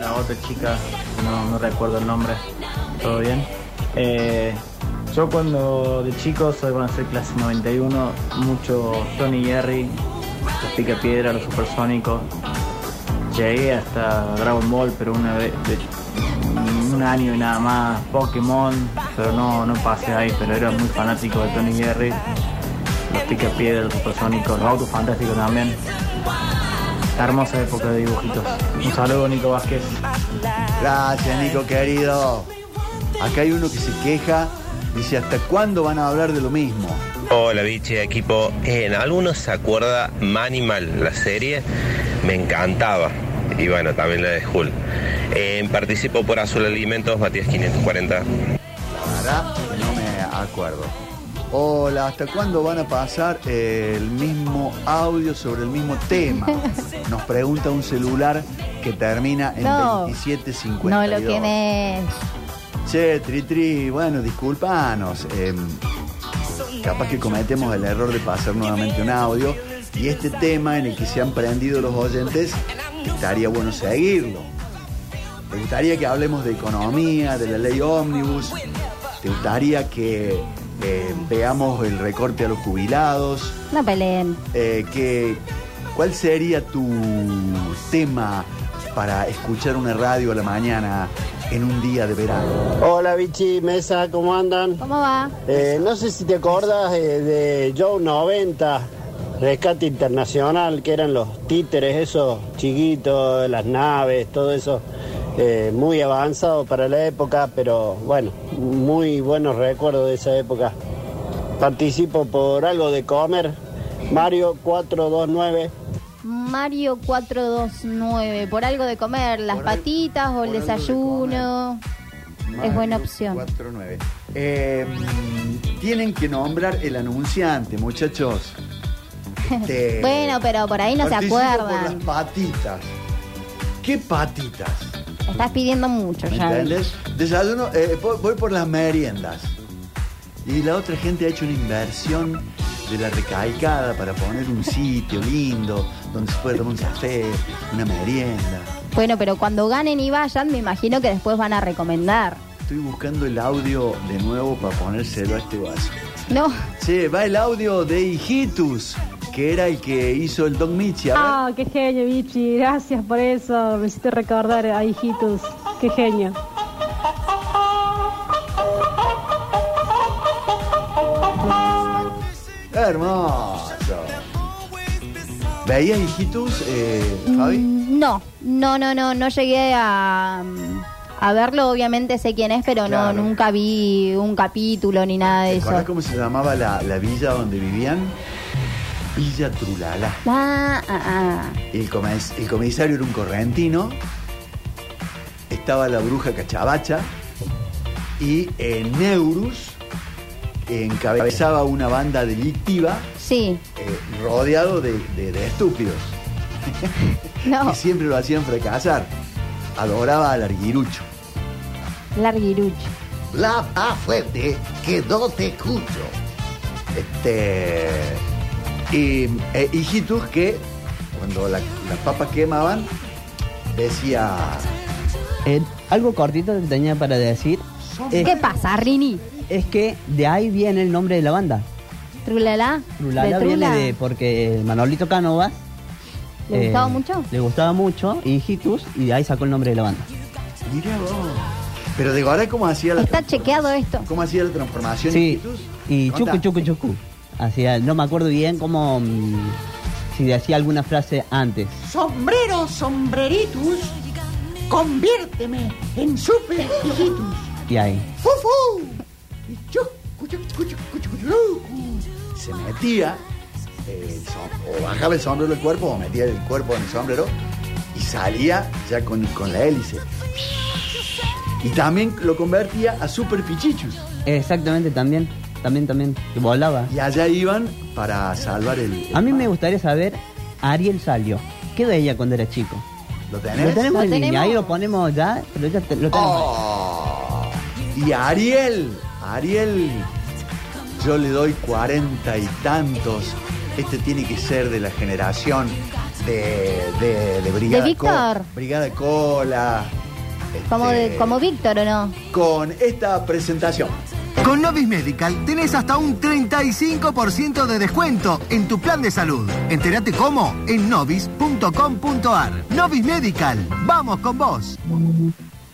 La otra chica, no, recuerdo el nombre, todo bien. Eh, yo cuando de chico, soy a ser clase 91, mucho Tony Jerry, los Picapiedra, los Supersónicos. Llegué hasta Dragon Ball, pero una vez, de- un año y nada más, Pokémon, pero no, no pasé ahí, pero era muy fanático de Tony Jerry, los Picapiedra, los Supersónicos, los Autos Fantásticos también. Hermosa época de dibujitos. Un saludo, Nico Vázquez. Gracias, Nico, querido. Acá hay uno que se queja, dice, ¿hasta cuándo van a hablar de lo mismo? Hola biche equipo, en algunos se acuerda Manimal, la serie, me encantaba. Y bueno, también la de Hull. Eh, participo por Azul Alimentos, Matías 540. La verdad, que no me acuerdo. Hola, ¿hasta cuándo van a pasar el mismo audio sobre el mismo tema? Nos pregunta un celular que termina en No. 2752. No lo tienes. Che, Tri Tri, bueno, discúlpanos. eh, capaz que cometemos el error de pasar nuevamente un audio. Y este tema en el que se han prendido los oyentes, estaría bueno seguirlo. ¿Te gustaría que hablemos de economía, de la ley ómnibus? ¿Te gustaría que eh, veamos el recorte a los jubilados? No peleen. Eh, que, ¿Cuál sería tu tema para escuchar una radio a la mañana en un día de verano? Hola Vichy, Mesa, ¿cómo andan? ¿Cómo va? Eh, no sé si te acordás eh, de Joe 90, Rescate Internacional, que eran los títeres esos chiquitos, las naves, todo eso. Eh, muy avanzado para la época, pero bueno, muy buenos recuerdos de esa época. Participo por algo de comer. Mario 429. Mario 429. Por algo de comer, las Por al- patitas o el de desayuno. Es buena opción. 49. Eh, tienen que nombrar el anunciante, muchachos. Este, Bueno, pero por ahí no se acuerdan. Por las patitas. ¿Qué patitas? Estás pidiendo mucho ¿Me ya. entiendes? Desayuno, eh, voy por las meriendas. Y la otra gente ha hecho una inversión de la recalcada para poner un sitio lindo donde se puede tomar un café, una merienda. Bueno, pero cuando ganen y vayan, me imagino que después van a recomendar. Estoy buscando el audio de nuevo para ponérselo a este vaso. No. Che, va el audio de Hijitus, que era el que hizo el Don Michi. Ah, qué genio, Vichy. Gracias por eso. Me hiciste recordar a hijitos. Qué genio. Hermoso. ¿Veías Hijitus, eh, Javi? Mm, No, no, no, no, no llegué a, a verlo. Obviamente sé quién es, pero Claro. no, nunca vi un capítulo ni nada de ¿Te eso. acordás cómo se llamaba la, la villa donde vivían? Villa Trulala. Ah, ah, ah. El, comis- el comisario era un correntino. Estaba la bruja Cachabacha. Y eh, Neurus encabezaba una banda delictiva Sí, eh, rodeado de, de- de estúpidos. no, Y siempre lo hacían fracasar. Adoraba al arguirucho. larguirucho. La A fuerte, que no te escucho. Este. Y eh, que cuando la- las papas quemaban, decía. Eh, algo cortito que tenía para decir es, ¿Qué pasa, Rini? es que de ahí viene el nombre de la banda. ¿Trulala? Trulala ¿De viene Trula? de porque Manolito Cánovas ¿Le gustaba mucho? Le gustaba mucho y Hijitus y de ahí sacó el nombre de la banda. Mira vos. Pero digo, ahora cómo hacía la Está chequeado esto. ¿Cómo hacía la transformación Sí, hijitus? y chucu chucu chucu. Hacía, no me acuerdo bien cómo mm, si decía alguna frase antes. Sombrero, sombreritus, conviérteme en super hijitus. Y ahí. ¡Fufu! Se metía el som- o bajaba el sombrero del cuerpo o metía el cuerpo en el sombrero y salía ya con, con la hélice. Y también lo convertía a super pichichus. Exactamente, también, también, también, que volaba. Y allá iban para salvar el. el A mí me gustaría saber, Ariel salió. ¿Qué veía cuando era chico? ¿Lo Lo tenés? tenemos ¿Lo en línea, tenemos? ahí lo ponemos ya, pero ya te- lo tenemos. Oh. Y Ariel, Ariel, Yo le doy cuarenta y tantos. Este tiene que ser de la generación de, de, de Brigada ¿De Víctor? Co- Brigada Cola. Como, este, de, como Víctor, ¿o no? Con esta presentación. Con Novis Medical tenés hasta un 35% de descuento en tu plan de salud. Entérate cómo en novis.com.ar. Novis Medical, vamos con vos.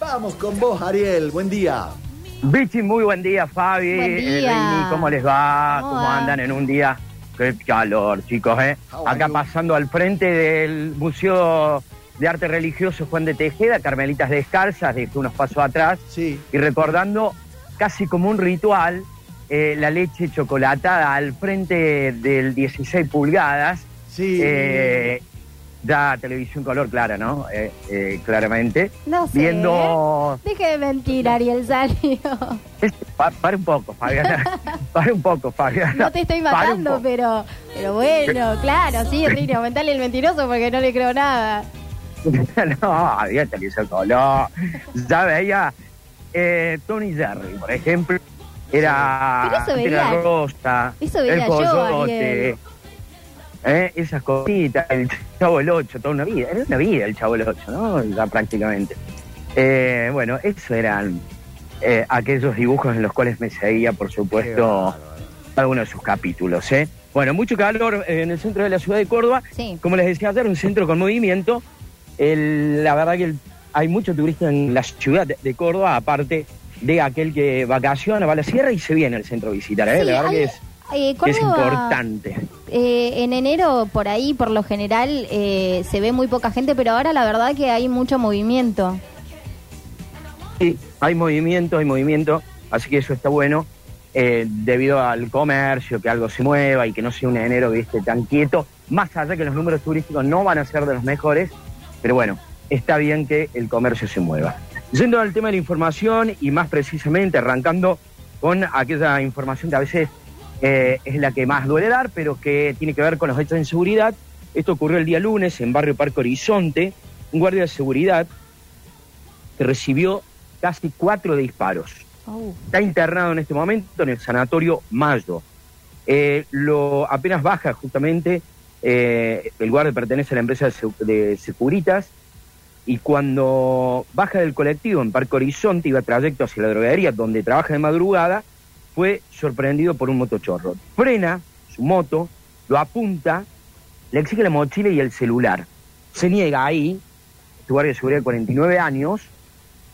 Vamos con vos, Ariel. Buen día. Bichi, muy buen día, Fabi. Buen eh, día. Rini, ¿cómo les va? ¿Cómo andan en un día? Qué calor, chicos, ¿eh? Are Acá pasando al frente del Museo de Arte Religioso Juan de Tejeda, Carmelitas Descalzas, de unos pasos atrás, Sí. y recordando casi como un ritual eh, la leche chocolatada al frente del 16 pulgadas. Sí. Eh, ya televisión color clara, ¿no? Eh, eh, claramente. No sé. Viendo Deje de mentir, Ariel Salio. Pa- para un poco, Fabiana. para un poco, Fabiana. No te estoy matando, pero, pero bueno, claro, sí, Rini, aumentale el mentiroso porque no le creo nada. no, había televisión color. Ya veía eh, Tony Jerry, por ejemplo. Era Pero eso era veía- Rosa, eso veía el yo, coyote, eh, esas cositas, el Chavo el Ocho, toda una vida. Era una vida el Chavo el Ocho, ¿no? Ya prácticamente. Eh, bueno, esos eran eh, aquellos dibujos en los cuales me seguía, por supuesto, uno de sus capítulos. ¿eh? Bueno, mucho calor en el centro de la ciudad de Córdoba. Sí. Como les decía ayer, un centro con movimiento. El- la verdad que el- hay mucho turista en la ciudad de, Córdoba, aparte de aquel que vacaciona, va a la sierra y se viene al centro a visitar. ¿eh? Sí, la verdad hay- que es, eh, que es importante. eh, en enero, por ahí, por lo general, eh, se ve muy poca gente, pero ahora la verdad que hay mucho movimiento. Sí, hay movimiento, hay movimiento, así que eso está bueno. debido al comercio, que algo se mueva y que no sea un enero viste tan quieto, más allá que los números turísticos no van a ser de los mejores, pero bueno, está bien que el comercio se mueva. Yendo al tema de la información y más precisamente arrancando con aquella información que a veces eh, es la que más duele dar, pero que tiene que ver con los hechos de inseguridad. Esto ocurrió el día lunes en Barrio Parque Horizonte. Un guardia de seguridad que recibió casi cuatro disparos. Oh, Está internado en este momento en el sanatorio Mayo. Eh, lo apenas baja justamente, eh, el guardia pertenece a la empresa de, de Securitas y cuando baja del colectivo en Parque Horizonte, iba trayecto hacia la droguería donde trabaja de madrugada, fue sorprendido por un motochorro. Frena su moto, lo apunta, le exige la mochila y el celular. Se niega ahí, este guardia de seguridad de 49 años,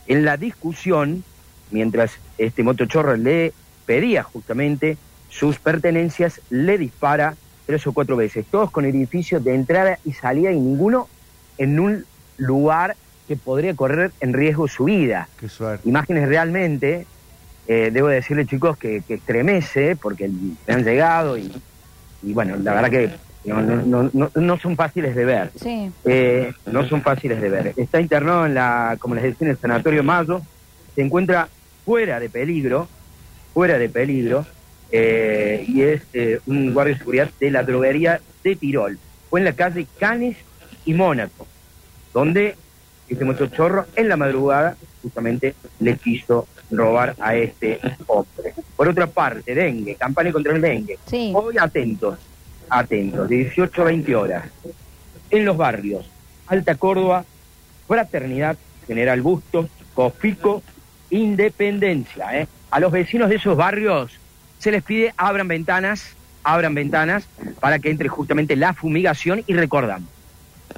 en la discusión, mientras este motochorro le pedía justamente sus pertenencias, le dispara tres o cuatro veces, todos con edificios de entrada y salida y ninguno en un lugar que podría correr en riesgo su vida. Qué suerte. Imágenes realmente, eh, debo decirle chicos, que, que estremece porque me han llegado y, y bueno, la verdad que no, no, no, no- no son fáciles de ver. sí. Eh, no son fáciles de ver. Está internado en la, como les decía, en el Sanatorio Mayo. Se encuentra fuera de peligro, fuera de peligro, eh, y es eh, un guardia de seguridad de la droguería de Tirol. Fue en la calle Canes y Mónaco, donde este motochorro en la madrugada justamente le quiso robar a este hombre. Por otra parte, dengue, campaña contra el dengue. Sí. Hoy atentos, atentos, de 18 a 20 horas. En los barrios, Alta Córdoba, Fraternidad, General Bustos, Cofico, Independencia. ¿eh? A los vecinos de esos barrios se les pide abran ventanas, abran ventanas para que entre justamente la fumigación y recordamos,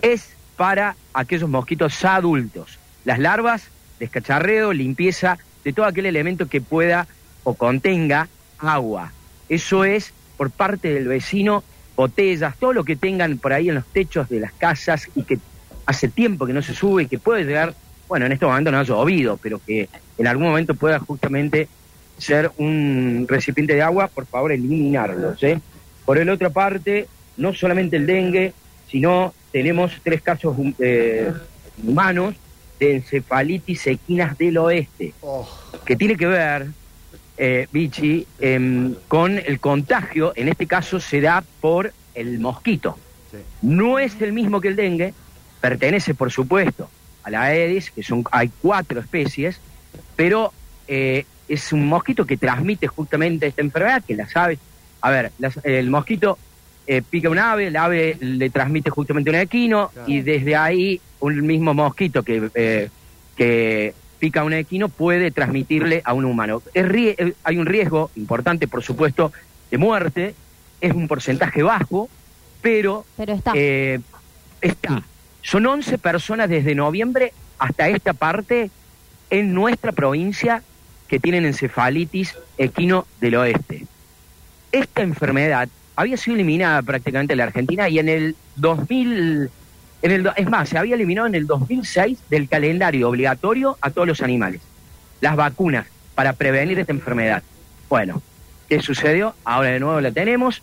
es para aquellos mosquitos adultos. Las larvas, descacharreo, limpieza de todo aquel elemento que pueda o contenga agua. Eso es por parte del vecino, botellas, todo lo que tengan por ahí en los techos de las casas y que hace tiempo que no se sube y que puede llegar, bueno, en este momento no ha llovido, pero que en algún momento pueda justamente ser un recipiente de agua, por favor, eliminarlos. ¿eh? Por el otra parte, no solamente el dengue, sino tenemos tres casos eh, humanos de encefalitis equinas del oeste, Oh, que tiene que ver, eh, Vichy, em, con el contagio, en este caso se da por el mosquito. sí. No es el mismo que el dengue, pertenece por supuesto a la Aedes, que son, hay cuatro especies, pero eh, es un mosquito que transmite justamente esta enfermedad, que la sabes. A ver, las- el mosquito eh, pica un ave, el ave le transmite justamente un equino y desde ahí un mismo mosquito que, eh, que pica un equino puede transmitirle a un humano. Es eh, hay un riesgo importante, por supuesto, de muerte, es un porcentaje bajo, pero Pero está. eh, está. Son 11 personas desde noviembre hasta esta parte en nuestra provincia que tienen encefalitis equino del oeste. Esta enfermedad había sido eliminada prácticamente en la Argentina y en el 2000, en el, es más, se había eliminado en el 2006 del calendario obligatorio a todos los animales. Las vacunas para prevenir esta enfermedad. Bueno, ¿qué sucedió? Ahora de nuevo la tenemos,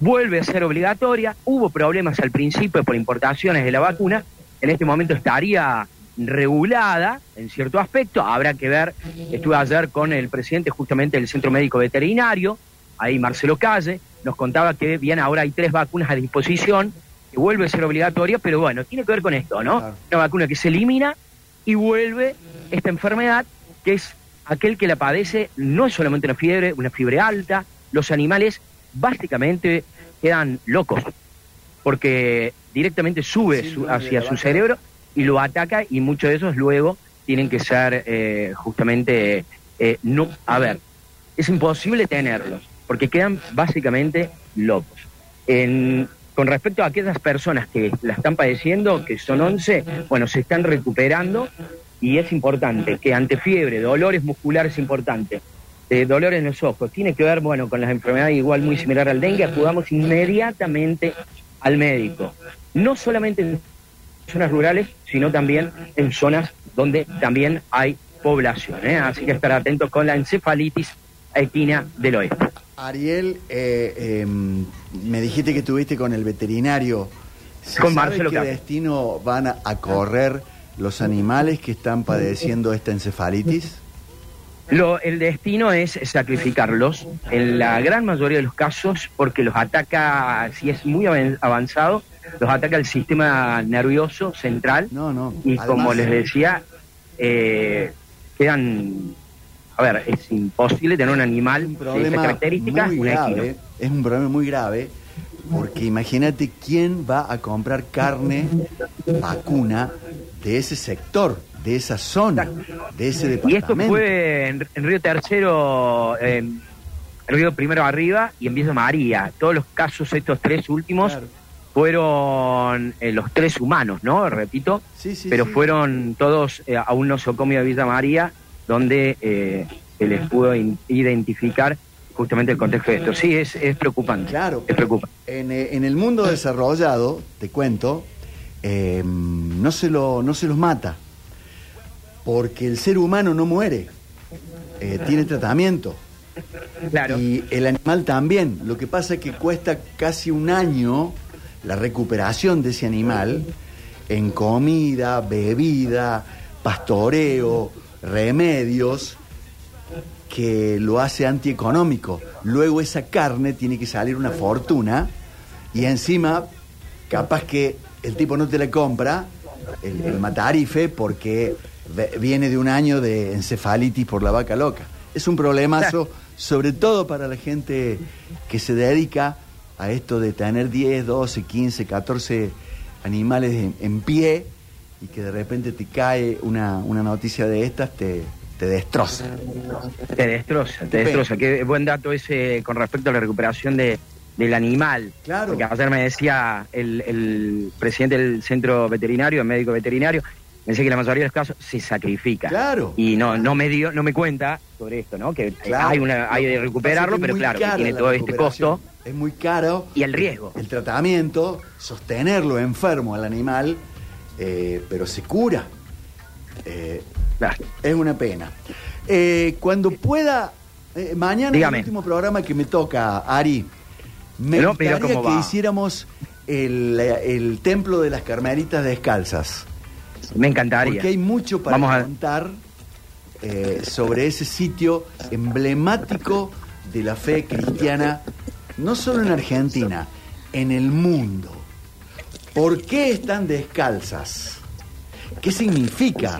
vuelve a ser obligatoria, hubo problemas al principio por importaciones de la vacuna, en este momento estaría regulada en cierto aspecto, habrá que ver, estuve ayer con el presidente justamente del Centro Médico Veterinario, ahí Marcelo Calle, nos contaba que bien ahora hay tres vacunas a disposición, que vuelve a ser obligatoria, pero bueno, tiene que ver con esto, ¿no? Una vacuna que se elimina y vuelve esta enfermedad, que es aquel que la padece, no es solamente una fiebre, una fiebre alta, los animales básicamente quedan locos, porque directamente sube su- hacia su cerebro y lo ataca y muchos de esos luego tienen que ser eh, justamente, eh, no, a ver, es imposible tenerlos, porque quedan básicamente locos. Con respecto a aquellas personas que la están padeciendo, que son 11, bueno, se están recuperando y es importante que ante fiebre, dolores musculares importantes, eh, dolores en los ojos, tiene que ver, bueno, con las enfermedades igual muy similar al dengue, acudamos inmediatamente al médico. No solamente en zonas rurales, sino también en zonas donde también hay población. ¿eh? Así que estar atentos con la encefalitis equina del oeste. Ariel, eh, em, me dijiste que estuviste con el veterinario. ¿Se Con sabe Marcelo qué destino van a, a correr los animales que están padeciendo esta encefalitis? Lo, el destino es sacrificarlos en la gran mayoría de los casos porque los ataca, si es muy avan- avanzado, los ataca el sistema nervioso central y como les decía, eh, quedan, a ver, es imposible tener un animal de esa problema característica, muy un equino. grave, es un problema muy grave, porque imagínate quién va a comprar carne vacuna de ese sector, de esa zona, de ese Y departamento. esto fue en, en Río Tercero, en Río Primero Arriba y en Villa María. Todos los casos, estos tres últimos, fueron eh, los tres humanos, ¿no? Repito, pero sí. fueron todos eh, a un nosocomio de Villa María, donde eh, se les pudo identificar justamente el contexto de esto. Sí, es, es preocupante. Claro. Es preocupante. En, eh, en el mundo desarrollado, te cuento, eh, no, se lo, no se los mata, porque el ser humano no muere, eh, tiene tratamiento. Y el animal también. Lo que pasa es que cuesta casi un año la recuperación de ese animal en comida, bebida, pastoreo, remedios, que lo hace antieconómico. Luego esa carne tiene que salir una fortuna y encima capaz que el tipo no te la compra, el, el matarife, porque viene de un año de encefalitis por la vaca loca. Es un problemazo, sobre todo para la gente que se dedica a esto de tener 10, 12, 15, 14 animales en, en pie y que de repente te cae una, una noticia de estas, te, te destroza. Te destroza, te destroza. Qué buen dato ese con respecto a la recuperación de, del animal. Claro. Porque ayer me decía el, el presidente del centro veterinario, el médico veterinario, me decía que la mayoría de los casos se sacrifica. Claro. Y no, no me dio, no me cuenta sobre esto, ¿no? Que Claro. hay una, hay de recuperarlo, pero claro, que tiene todo este costo. Es muy caro. Y el riesgo. El tratamiento, sostenerlo enfermo al animal, eh, pero se cura. Eh, Es una pena. Eh, cuando pueda, mañana Dígame. el último programa que me toca, Ari, me No, gustaría que va. hiciéramos el, el templo de las carmelitas descalzas. Me encantaría. Porque hay mucho para Vamos contar sobre ese sitio emblemático de la fe cristiana, no solo en Argentina, en el mundo. ¿Por qué están descalzas? ¿Qué significa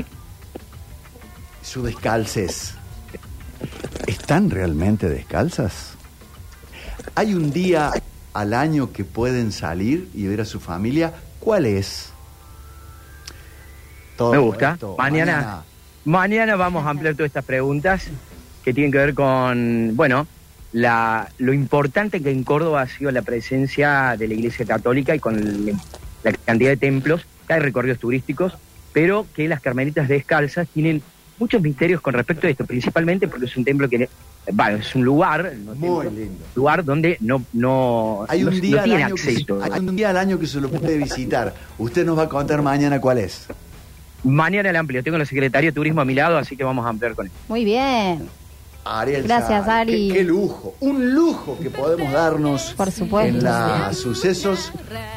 su descalcez? ¿Están realmente descalzas? ¿Hay un día al año que pueden salir y ver a su familia? ¿Cuál es? Todo Me gusta. esto, Mañana, mañana vamos a ampliar todas estas preguntas que tienen que ver con, bueno, la, lo importante que en Córdoba ha sido la presencia de la Iglesia Católica y con el- la cantidad de templos, que hay recorridos turísticos, pero que las Carmelitas Descalzas tienen muchos misterios con respecto a esto, principalmente porque es un templo que, bueno, es un lugar, no Muy templo, lindo. lugar donde no, no, Hay no- un no día, al tiene año que se, acceso. hay un día al año que se lo puede visitar. Usted nos va a contar mañana cuál es. Mañana el amplio. Tengo la secretaria de Turismo a mi lado, así que vamos a ampliar con él. Muy bien. Ariel Gracias, Ari. Qué, qué lujo, un lujo que podemos darnos Por supuesto. en los sucesos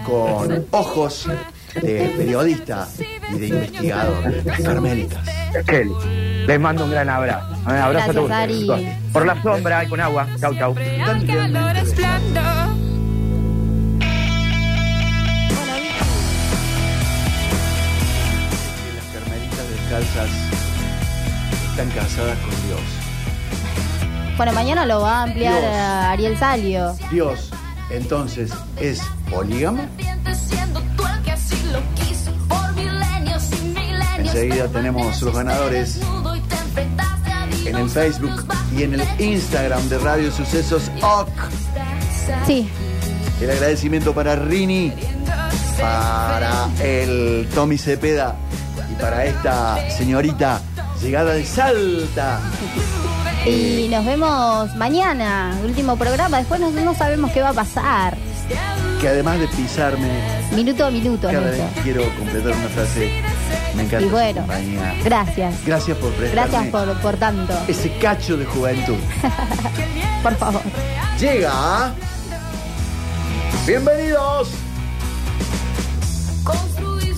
con ojos de periodista y de investigador. Las Carmelitas. Kelly, les mando un gran abrazo. Un abrazo a todos. Ari. Por la sombra y con agua. Chau, chau. Descalzas están casadas con Dios. Bueno, mañana lo va a ampliar Dios. Ariel Salio. Dios, entonces, ¿es polígamo? Enseguida tenemos los ganadores en el Facebook y en el Instagram de Radio Sucesos OC. Sí, El agradecimiento para Rini, para el Tommy Cepeda y para esta señorita llegada de Salta. Y nos vemos mañana, último programa. Después no, no sabemos qué va a pasar. Que además de pisarme, Minuto a minuto, cada vez quiero completar una frase. Me encanta Y bueno, gracias. Gracias por prestarme Gracias por, por tanto. ese cacho de juventud. Por favor. Llega. Bienvenidos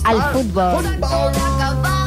Al fútbol. fútbol.